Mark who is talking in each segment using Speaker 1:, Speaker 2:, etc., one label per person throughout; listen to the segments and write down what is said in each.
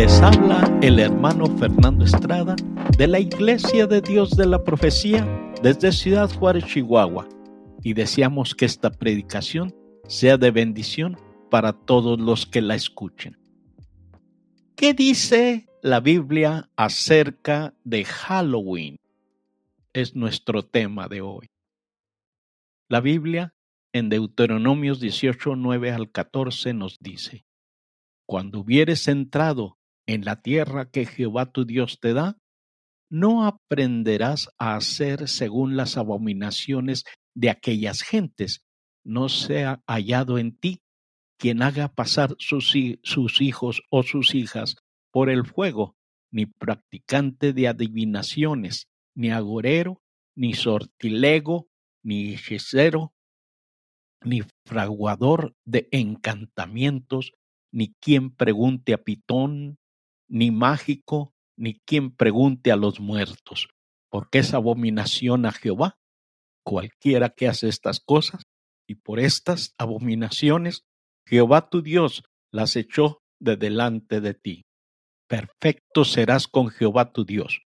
Speaker 1: Les habla el hermano Fernando Estrada de la Iglesia de Dios de la Profecía desde Ciudad Juárez, Chihuahua, y deseamos que esta predicación sea de bendición para todos los que la escuchen. ¿Qué dice la Biblia acerca de Halloween? Es nuestro tema de hoy. La Biblia en Deuteronomios 18, 9 al 14 nos dice, Cuando hubieres entrado en la tierra que Jehová tu Dios te da, no aprenderás a hacer según las abominaciones de aquellas gentes, no sea hallado en ti quien haga pasar sus, hijos o sus hijas por el fuego, ni practicante de adivinaciones, ni agorero, ni sortilego, ni hechicero, ni fraguador de encantamientos, ni quien pregunte a Pitón, ni mágico, ni quien pregunte a los muertos, porque es abominación a Jehová. Cualquiera que hace estas cosas, y por estas abominaciones Jehová tu Dios las echó de delante de ti. Perfecto serás con Jehová tu Dios,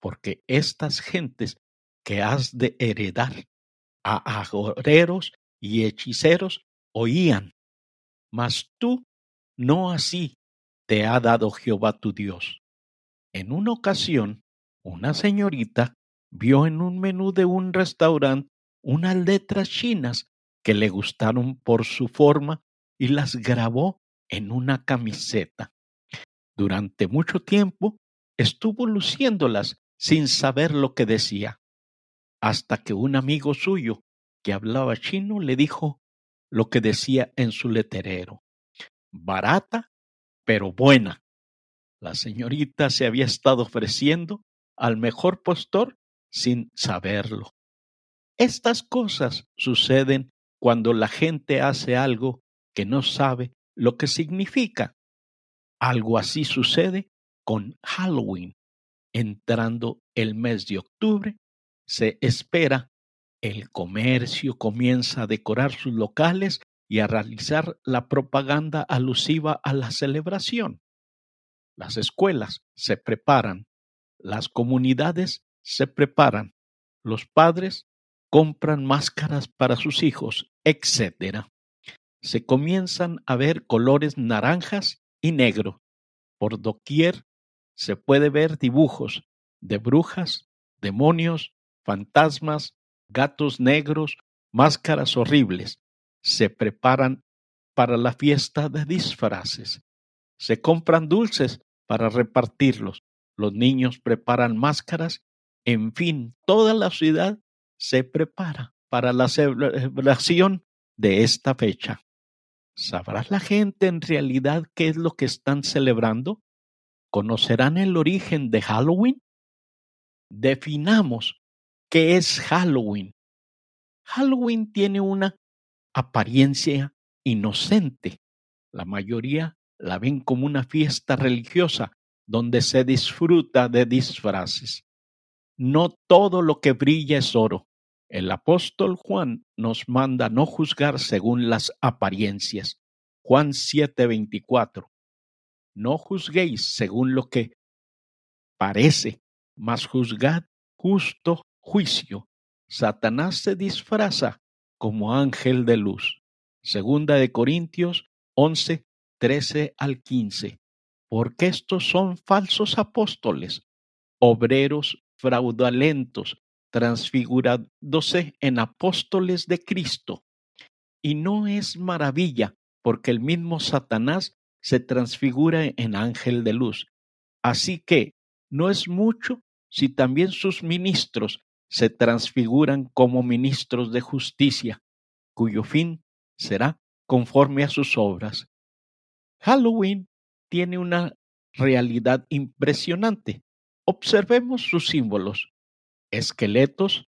Speaker 1: porque estas gentes que has de heredar a agoreros y hechiceros oían, mas tú no así te ha dado Jehová tu Dios. En una ocasión, una señorita vio en un menú de un restaurante unas letras chinas que le gustaron por su forma y las grabó en una camiseta. Durante mucho tiempo estuvo luciéndolas sin saber lo que decía, hasta que un amigo suyo que hablaba chino le dijo lo que decía en su leterero. Barata, pero buena. La señorita se había estado ofreciendo al mejor postor sin saberlo. Estas cosas suceden cuando la gente hace algo que no sabe lo que significa. Algo así sucede con Halloween. Entrando el mes de octubre, se espera el comercio comienza a decorar sus locales y a realizar la propaganda alusiva a la celebración. Las escuelas se preparan, las comunidades se preparan, los padres compran máscaras para sus hijos, etc se comienzan a ver colores naranjas y negro. Por doquier se puede ver dibujos de brujas, demonios, fantasmas, gatos negros, máscaras horribles. Se preparan para la fiesta de disfraces. Se compran dulces para repartirlos. Los niños preparan máscaras. En fin, toda la ciudad se prepara para la celebración de esta fecha. ¿Sabrá la gente en realidad qué es lo que están celebrando? ¿Conocerán el origen de Halloween? Definamos qué es Halloween. Halloween tiene una apariencia inocente. La mayoría la ven como una fiesta religiosa donde se disfruta de disfraces. No todo lo que brilla es oro. El apóstol Juan nos manda no juzgar según las apariencias. Juan 7:24. No juzguéis según lo que parece, mas juzgad justo juicio. Satanás se disfraza como ángel de luz. Segunda de Corintios 11, 13 al 15. Porque estos son falsos apóstoles, obreros fraudulentos, transfigurándose en apóstoles de Cristo. Y no es maravilla, porque el mismo Satanás se transfigura en ángel de luz. Así que no es mucho si también sus ministros se transfiguran como ministros de justicia, cuyo fin será conforme a sus obras. Halloween tiene una realidad impresionante. Observemos sus símbolos esqueletos,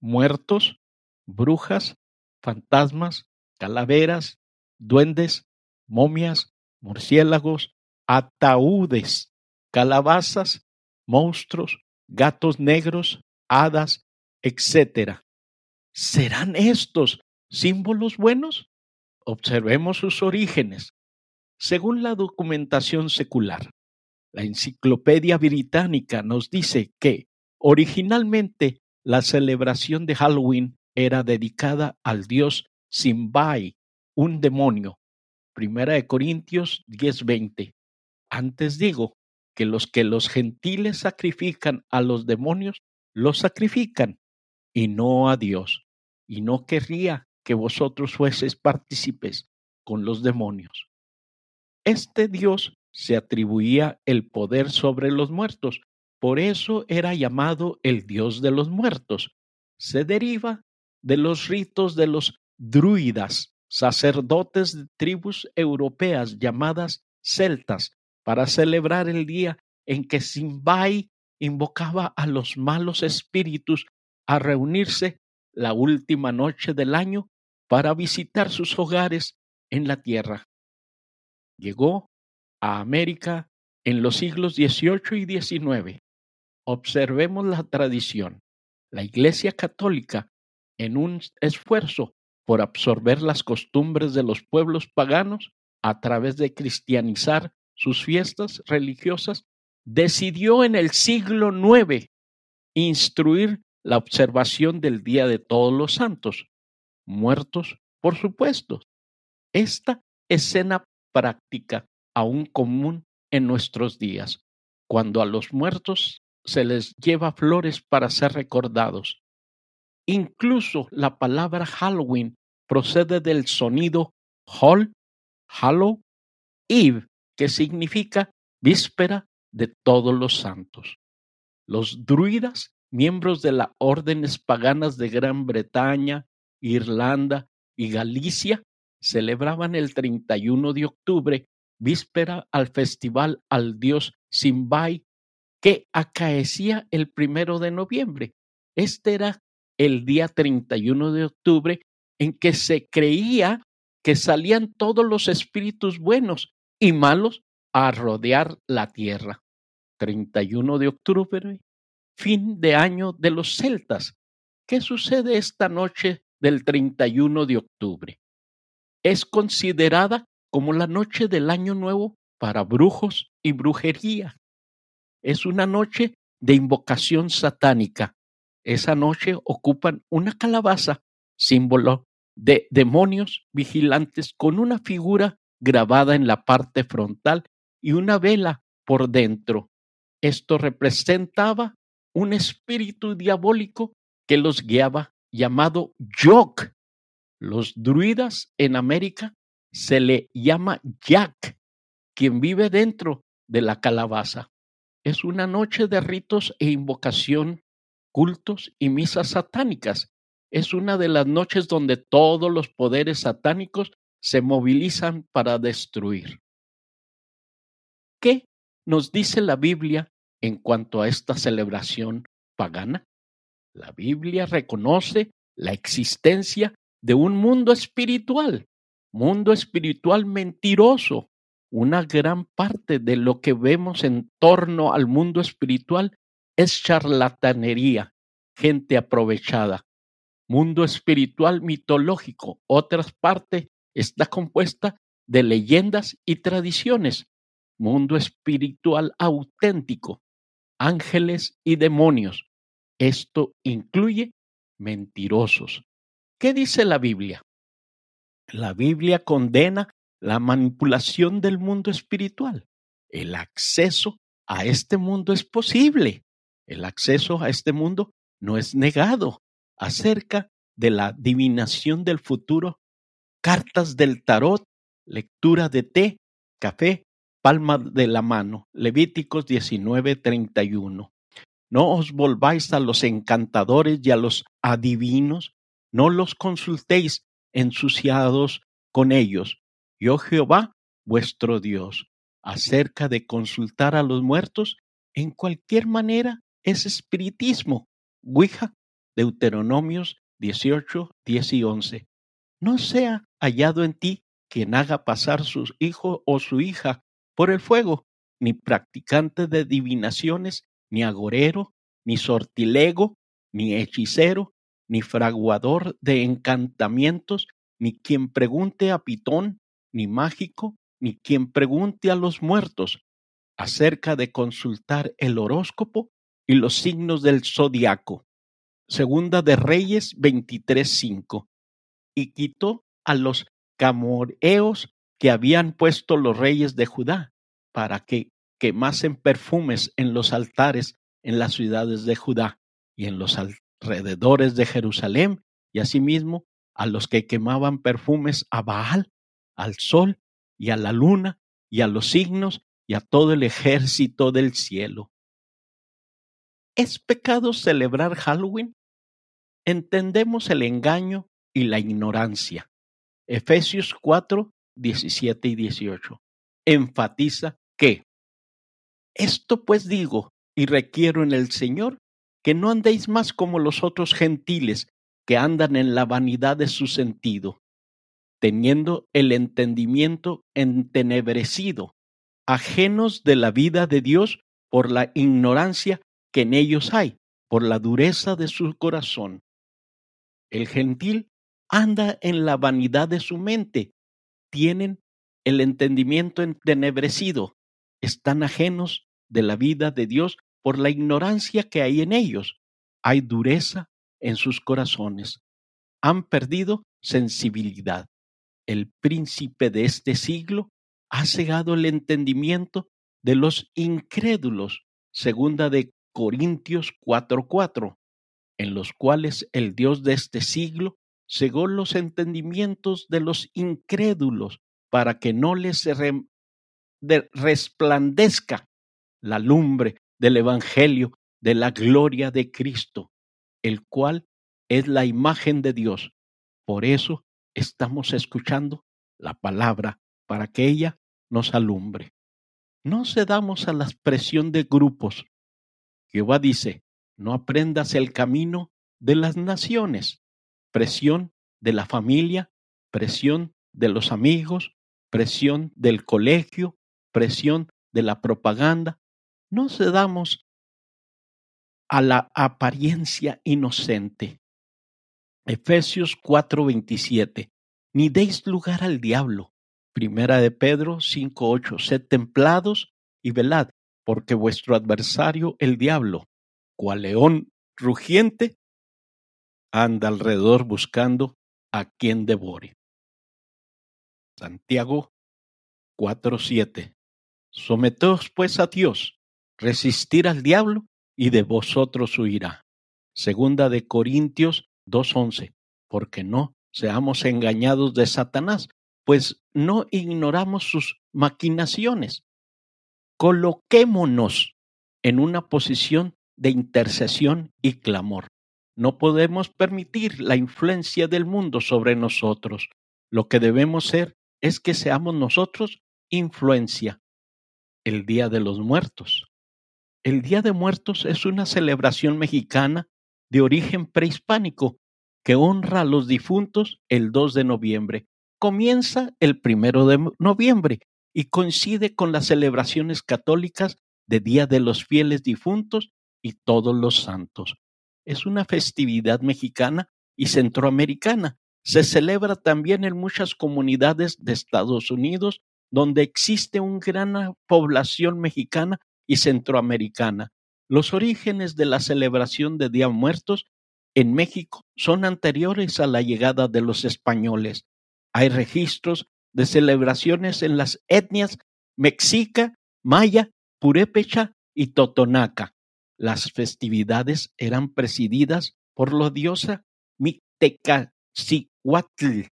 Speaker 1: muertos, brujas, fantasmas, calaveras, duendes, momias, murciélagos, ataúdes, calabazas, monstruos, gatos negros, hadas, etc. ¿Serán estos símbolos buenos? Observemos sus orígenes. Según la documentación secular, La Enciclopedia Británica nos dice que originalmente la celebración de Halloween era dedicada al dios Simbai, un demonio. Primera de Corintios 10:20. Antes digo que los que los gentiles sacrifican a los demonios, los sacrifican y no a Dios. Y no querría que vosotros fueseis partícipes con los demonios. Este Dios se atribuía el poder sobre los muertos, por eso era llamado el Dios de los muertos. Se deriva de los ritos de los druidas, sacerdotes de tribus europeas llamadas celtas, para celebrar el día en que Simbai invocaba a los malos espíritus a reunirse la última noche del año para visitar sus hogares en la tierra. Llegó a América en los siglos XVIII y XIX. Observemos la tradición. La Iglesia Católica, en un esfuerzo por absorber las costumbres de los pueblos paganos a través de cristianizar sus fiestas religiosas, decidió en el siglo IX instruir la observación del Día de Todos los Santos, muertos, por supuesto. Esta escena práctica aún común en nuestros días, cuando a los muertos se les lleva flores para ser recordados. Incluso la palabra Halloween procede del sonido Hall, Hallow, Eve, que significa víspera de todos los santos. Los druidas miembros de las órdenes paganas de Gran Bretaña, Irlanda y Galicia, celebraban el 31 de octubre, víspera al festival al dios Simbai, que acaecía el primero de noviembre. Este era el día 31 de octubre en que se creía que salían todos los espíritus buenos y malos a rodear la tierra. 31 de octubre fin de año de los celtas. ¿Qué sucede esta noche del 31 de octubre? Es considerada como la noche del año nuevo para brujos y brujería. Es una noche de invocación satánica. Esa noche ocupan una calabaza, símbolo de demonios vigilantes con una figura grabada en la parte frontal y una vela por dentro. Esto representaba un espíritu diabólico que los guiaba llamado Yok. Los druidas en América se le llama Jack, quien vive dentro de la calabaza. Es una noche de ritos e invocación, cultos y misas satánicas. Es una de las noches donde todos los poderes satánicos se movilizan para destruir. ¿Qué nos dice la Biblia en cuanto a esta celebración pagana? La Biblia reconoce la existencia de un mundo espiritual, mundo espiritual mentiroso. Una gran parte de lo que vemos en torno al mundo espiritual es charlatanería, gente aprovechada. Mundo espiritual mitológico, otra parte está compuesta de leyendas y tradiciones. Mundo espiritual auténtico, ángeles y demonios. Esto incluye mentirosos. ¿Qué dice la Biblia? La Biblia condena la manipulación del mundo espiritual. El acceso a este mundo es posible. El acceso a este mundo no es negado. Acerca de la adivinación del futuro, cartas del tarot, lectura de té, café, palma de la mano. Levíticos 19:31. No os volváis a los encantadores y a los adivinos, no los consultéis ensuciados con ellos. Yo Jehová, vuestro Dios, acerca de consultar a los muertos, en cualquier manera es espiritismo. Ouija, Deuteronomios 18, 10 y 11. No sea hallado en ti quien haga pasar su hijo o su hija por el fuego, ni practicante de divinaciones, ni agorero, ni sortilego, ni hechicero, ni fraguador de encantamientos, ni quien pregunte a Pitón, ni mágico, ni quien pregunte a los muertos. acerca de consultar el horóscopo y los signos del zodiaco. Segunda de Reyes 23:5. Y quitó a los camoreos que habían puesto los reyes de Judá para que quemasen perfumes en los altares en las ciudades de Judá y en los alrededores de Jerusalén, y asimismo a los que quemaban perfumes a Baal, al sol y a la luna y a los signos y a todo el ejército del cielo. ¿Es pecado celebrar Halloween? Entendemos el engaño y la ignorancia. Efesios 4, 17 y 18. Enfatiza que esto pues digo y requiero en el Señor que no andéis más como los otros gentiles que andan en la vanidad de su sentido, teniendo el entendimiento entenebrecido, ajenos de la vida de Dios por la ignorancia que en ellos hay, por la dureza de su corazón. El gentil anda en la vanidad de su mente, tienen el entendimiento entenebrecido, están ajenos de la vida de Dios por la ignorancia que hay en ellos. Hay dureza en sus corazones. Han perdido sensibilidad. El príncipe de este siglo ha cegado el entendimiento de los incrédulos, segunda de Corintios 4:4, en los cuales el Dios de este siglo cegó los entendimientos de los incrédulos para que no les resplandezca la lumbre del Evangelio de la gloria de Cristo, el cual es la imagen de Dios. Por eso estamos escuchando la palabra para que ella nos alumbre. No cedamos a la presión de grupos. Jehová dice, no aprendas el camino de las naciones, presión de la familia, presión de los amigos, presión del colegio, presión de la propaganda. No cedamos a la apariencia inocente. Efesios 4:27. Ni deis lugar al diablo. Primera de Pedro 5:8. Sed templados y velad, porque vuestro adversario, el diablo, cual león rugiente, anda alrededor buscando a quien devore. Santiago 4:7. Someteos pues a Dios, resistir al diablo y de vosotros huirá. Segunda de Corintios 2.11, porque no seamos engañados de Satanás, pues no ignoramos sus maquinaciones. Coloquémonos en una posición de intercesión y clamor. No podemos permitir la influencia del mundo sobre nosotros. Lo que debemos ser es que seamos nosotros influencia. El Día de los Muertos. El Día de Muertos es una celebración mexicana de origen prehispánico que honra a los difuntos el 2 de noviembre. Comienza el 1 de noviembre y coincide con las celebraciones católicas de Día de los Fieles Difuntos y Todos los Santos. Es una festividad mexicana y centroamericana. Se celebra también en muchas comunidades de Estados Unidos donde existe una gran población mexicana y centroamericana. Los orígenes de la celebración de Día Muertos en México son anteriores a la llegada de los españoles. Hay registros de celebraciones en las etnias mexica, maya, purépecha y totonaca. Las festividades eran presididas por la diosa Mictecacihuatl,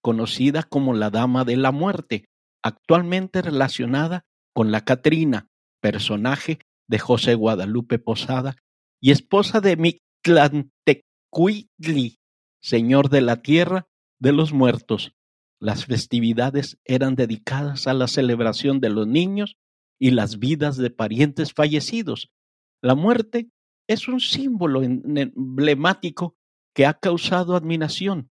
Speaker 1: conocida como la Dama de la Muerte, actualmente relacionada con la Catrina, personaje de José Guadalupe Posada y esposa de Mictlantecuhtli, señor de la tierra de los muertos. Las festividades eran dedicadas a la celebración de los niños y las vidas de parientes fallecidos. La muerte es un símbolo emblemático que ha causado admiración,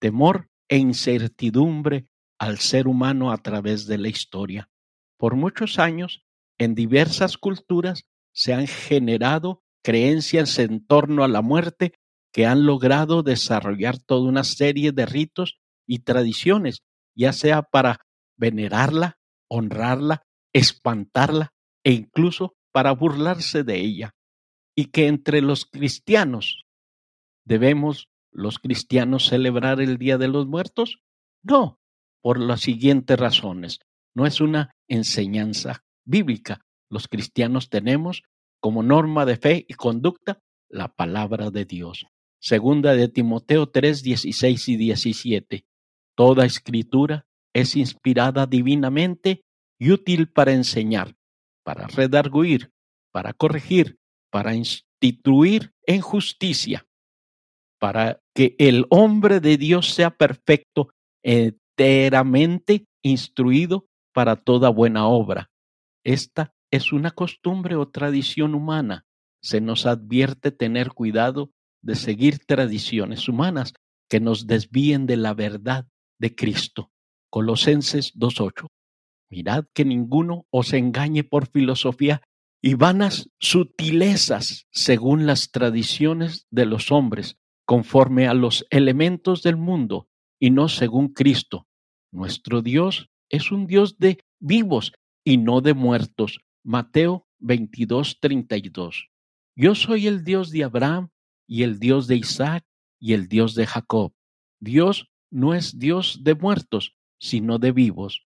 Speaker 1: temor e incertidumbre al ser humano a través de la historia. Por muchos años, en diversas culturas se han generado creencias en torno a la muerte que han logrado desarrollar toda una serie de ritos y tradiciones, ya sea para venerarla, honrarla, espantarla e incluso para burlarse de ella. Y que entre los cristianos debemos los cristianos celebrar el Día de los Muertos? No, por las siguientes razones. No es una enseñanza bíblica. Los cristianos tenemos como norma de fe y conducta la palabra de Dios. Segunda de Timoteo 3, 16 y 17. Toda escritura es inspirada divinamente y útil para enseñar, para redarguir, para corregir, para instituir en justicia, para que el hombre de Dios sea perfecto, enteramente instruido para toda buena obra. Esta es una costumbre o tradición humana. Se nos advierte tener cuidado de seguir tradiciones humanas que nos desvíen de la verdad de Cristo. Colosenses 2.8. Mirad que ninguno os engañe por filosofía y vanas sutilezas según las tradiciones de los hombres, conforme a los elementos del mundo y no según Cristo. Nuestro Dios es un Dios de vivos y no de muertos. Mateo 22.32. Yo soy el Dios de Abraham y el Dios de Isaac y el Dios de Jacob. Dios no es Dios de muertos, sino de vivos.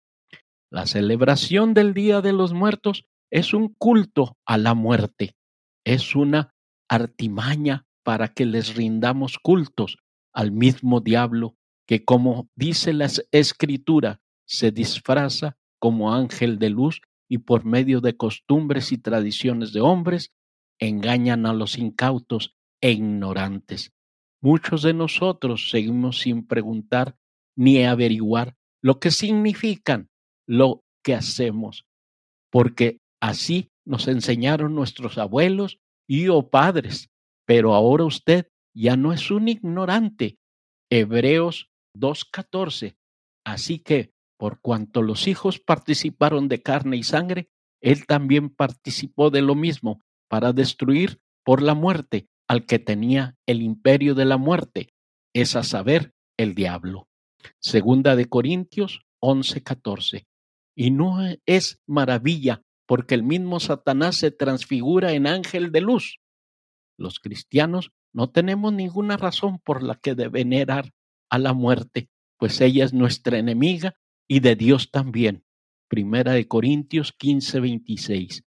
Speaker 1: La celebración del Día de los Muertos es un culto a la muerte, es una artimaña para que les rindamos cultos al mismo diablo que, como dice la escritura, se disfraza como ángel de luz y por medio de costumbres y tradiciones de hombres, engañan a los incautos e ignorantes. Muchos de nosotros seguimos sin preguntar ni averiguar lo que significan lo que hacemos, porque así nos enseñaron nuestros abuelos y o padres, pero ahora usted ya no es un ignorante. Hebreos 2.14. Así que, por cuanto los hijos participaron de carne y sangre, él también participó de lo mismo para destruir por la muerte al que tenía el imperio de la muerte, es a saber, el diablo. Segunda de Corintios 11:14. Y no es maravilla porque el mismo Satanás se transfigura en ángel de luz. Los cristianos no tenemos ninguna razón por la que de venerar a la muerte, pues ella es nuestra enemiga y de Dios también. Primera de Corintios 15:26.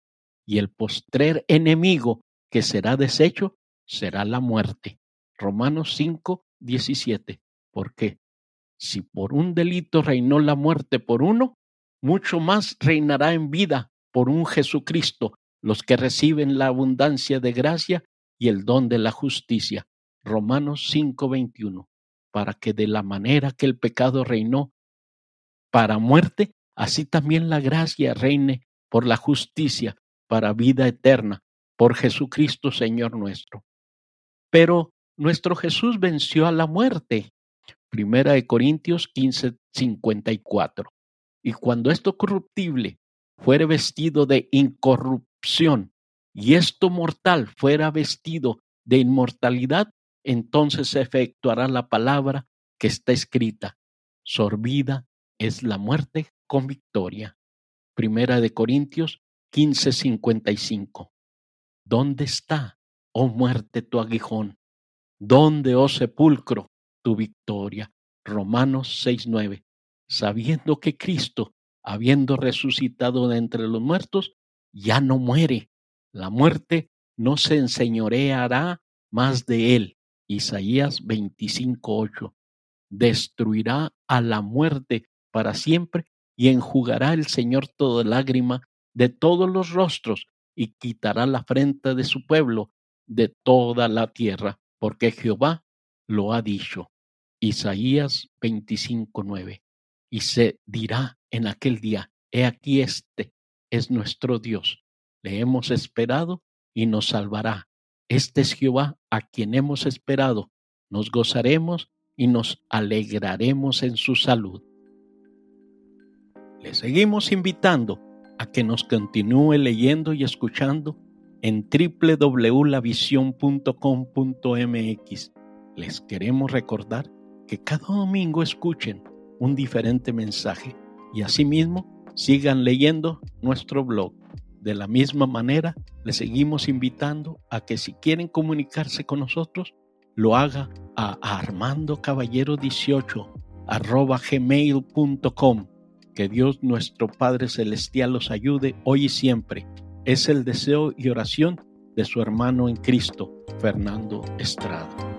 Speaker 1: Y el postrer enemigo que será deshecho será la muerte. Romanos 5:17. ¿Por qué? Si por un delito reinó la muerte por uno, mucho más reinará en vida por un Jesucristo los que reciben la abundancia de gracia y el don de la justicia. Romanos 5:21. Para que de la manera que el pecado reinó para muerte, así también la gracia reine por la justicia para vida eterna, por Jesucristo Señor nuestro. Pero nuestro Jesús venció a la muerte Primera de Corintios 15, 54. Y cuando esto corruptible fuere vestido de incorrupción y esto mortal fuera vestido de inmortalidad, entonces se efectuará la palabra que está escrita. Sorbida es la muerte con victoria. Primera de Corintios 15, 55. ¿Dónde está, oh muerte, tu aguijón? ¿Dónde, oh sepulcro, tu victoria. Romanos 6:9. Sabiendo que Cristo, habiendo resucitado de entre los muertos, ya no muere. La muerte no se enseñoreará más de él. Isaías 25:8. Destruirá a la muerte para siempre y enjugará el Señor toda lágrima de todos los rostros y quitará la frente de su pueblo de toda la tierra, porque Jehová lo ha dicho. Isaías 25:9. Y se dirá en aquel día, he aquí este es nuestro Dios, le hemos esperado y nos salvará. Este es Jehová a quien hemos esperado, nos gozaremos y nos alegraremos en su salud. Le seguimos invitando a que nos continúe leyendo y escuchando en www.lavision.com.mx. Les queremos recordar que cada domingo escuchen un diferente mensaje y asimismo sigan leyendo nuestro blog De la misma manera, le seguimos invitando a que si quieren comunicarse con nosotros, lo haga a armandocaballero18 arroba gmail.com. Que Dios nuestro Padre Celestial los ayude hoy y siempre. Es el deseo y oración de su hermano en Cristo, Fernando Estrada.